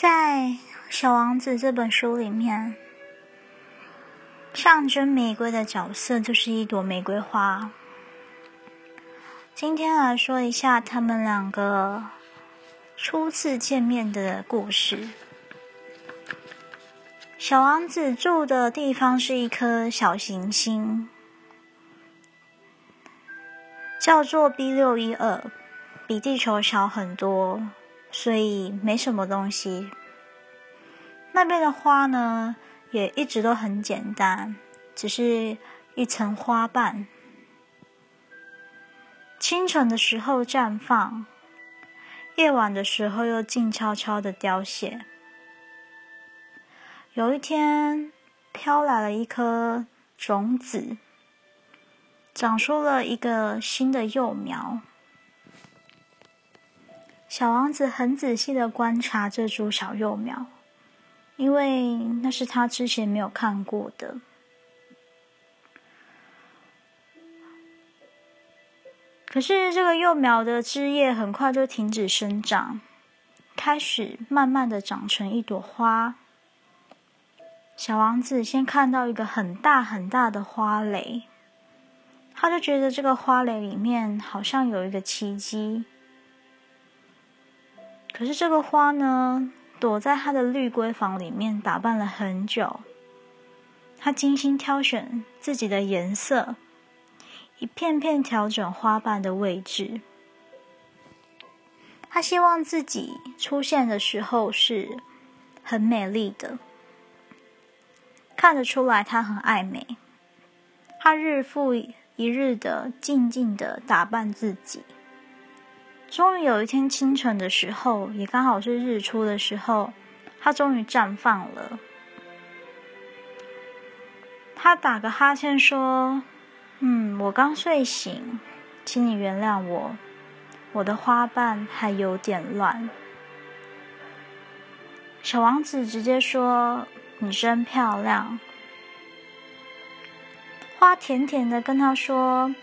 在《小王子》这本书里面，象征玫瑰的角色就是一朵玫瑰花。今天来说一下他们两个初次见面的故事。小王子住的地方是一颗小行星，叫做 B 六一二，比地球小很多。所以没什么东西。那边的花呢，也一直都很简单，只是一层花瓣。清晨的时候绽放，夜晚的时候又静悄悄的凋谢。有一天，飘来了一颗种子，长出了一个新的幼苗。小王子很仔细的观察这株小幼苗，因为那是他之前没有看过的。可是这个幼苗的枝叶很快就停止生长，开始慢慢的长成一朵花。小王子先看到一个很大很大的花蕾，他就觉得这个花蕾里面好像有一个奇迹。可是这个花呢，躲在它的绿闺房里面打扮了很久。他精心挑选自己的颜色，一片片调整花瓣的位置。他希望自己出现的时候是很美丽的，看得出来他很爱美。他日复一日的静静的打扮自己。终于有一天清晨的时候，也刚好是日出的时候，它终于绽放了。他打个哈欠说：“嗯，我刚睡醒，请你原谅我，我的花瓣还有点乱。”小王子直接说：“你真漂亮。”花甜甜的跟他说：“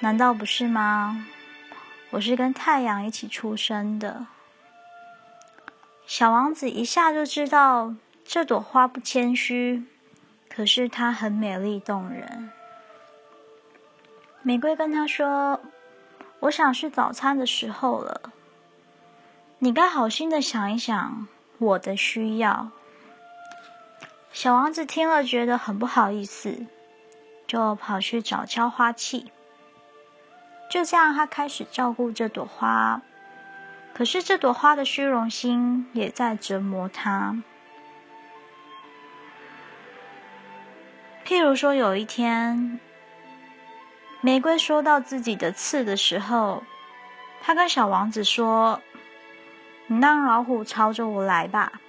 难道不是吗？”我是跟太阳一起出生的，小王子一下就知道这朵花不谦虚，可是它很美丽动人。玫瑰跟他说：“我想是早餐的时候了，你该好心的想一想我的需要。”小王子听了觉得很不好意思，就跑去找浇花器。就这样，他开始照顾这朵花。可是，这朵花的虚荣心也在折磨他。譬如说，有一天，玫瑰说到自己的刺的时候，他跟小王子说：“你让老虎朝着我来吧。”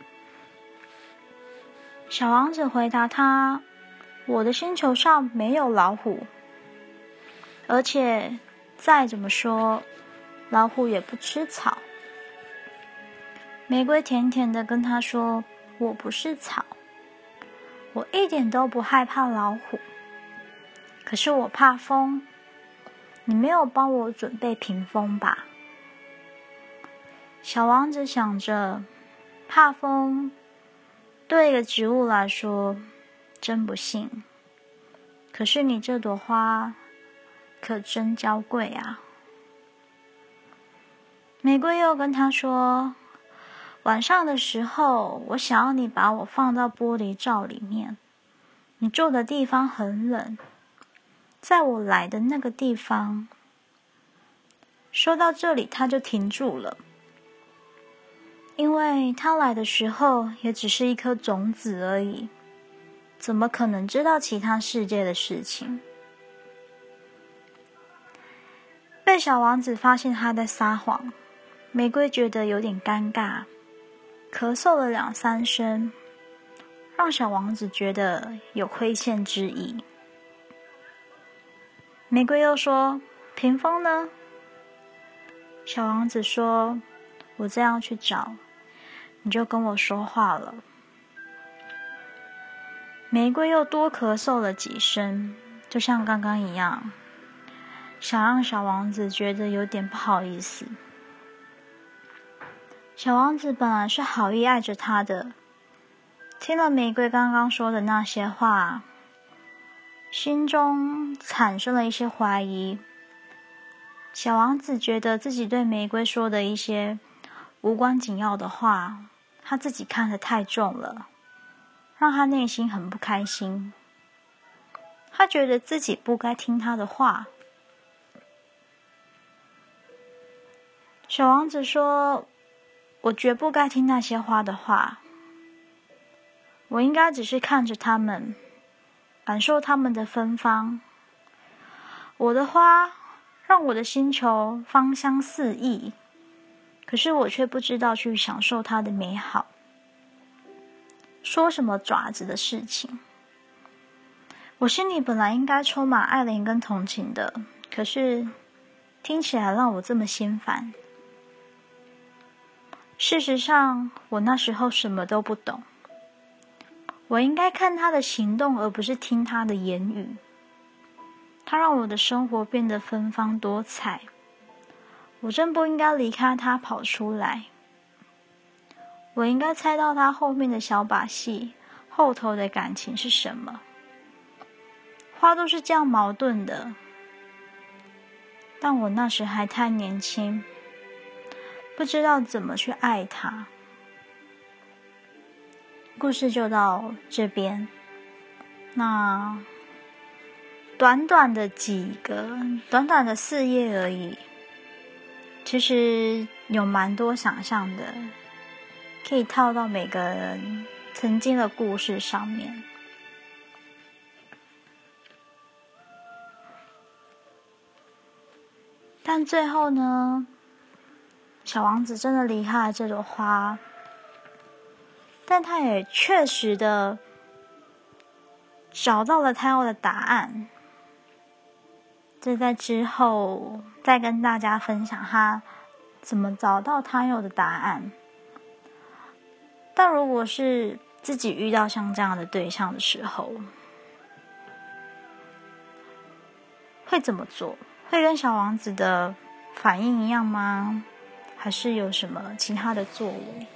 小王子回答他：“我的星球上没有老虎，而且……”再怎么说，老虎也不吃草。玫瑰甜甜的跟他说：“我不是草，我一点都不害怕老虎。可是我怕风，你没有帮我准备屏风吧？”小王子想着，怕风对一个植物来说真不幸。可是你这朵花。可真娇贵啊！玫瑰又跟他说：“晚上的时候，我想要你把我放到玻璃罩里面。你住的地方很冷，在我来的那个地方。”说到这里，他就停住了，因为他来的时候也只是一颗种子而已，怎么可能知道其他世界的事情？被小王子发现他在撒谎，玫瑰觉得有点尴尬，咳嗽了两三声，让小王子觉得有亏欠之意。玫瑰又说：“屏风呢？”小王子说：“我这样去找，你就跟我说话了。”玫瑰又多咳嗽了几声，就像刚刚一样。想让小王子觉得有点不好意思。小王子本来是好意爱着他的，听了玫瑰刚刚说的那些话，心中产生了一些怀疑。小王子觉得自己对玫瑰说的一些无关紧要的话，他自己看得太重了，让他内心很不开心。他觉得自己不该听他的话。小王子说：“我绝不该听那些花的话，我应该只是看着它们，感受它们的芬芳。我的花。”让我的星球芳香四溢，可是我却不知道去享受它的美好。说什么爪子的事情？我心里本来应该充满爱怜跟同情的，可是听起来让我这么心烦。事实上，我那时候什么都不懂。我应该看他的行动，而不是听他的言语。他让我的生活变得芬芳多彩，我真不应该离开他跑出来。我应该猜到他后面的小把戏，后头的感情是什么。话都是这样矛盾的，但我那时还太年轻，不知道怎么去爱他。故事就到这边，那。短短的几个，短短的四页而已，其实有蛮多想象的，可以套到每个人曾经的故事上面。但最后呢，小王子真的离开了这朵花，但他也确实的找到了他要的答案。这在之后再跟大家分享他怎么找到他要的答案。但如果是自己遇到像这样的对象的时候，会怎么做？会跟小王子的反应一样吗？还是有什么其他的作为？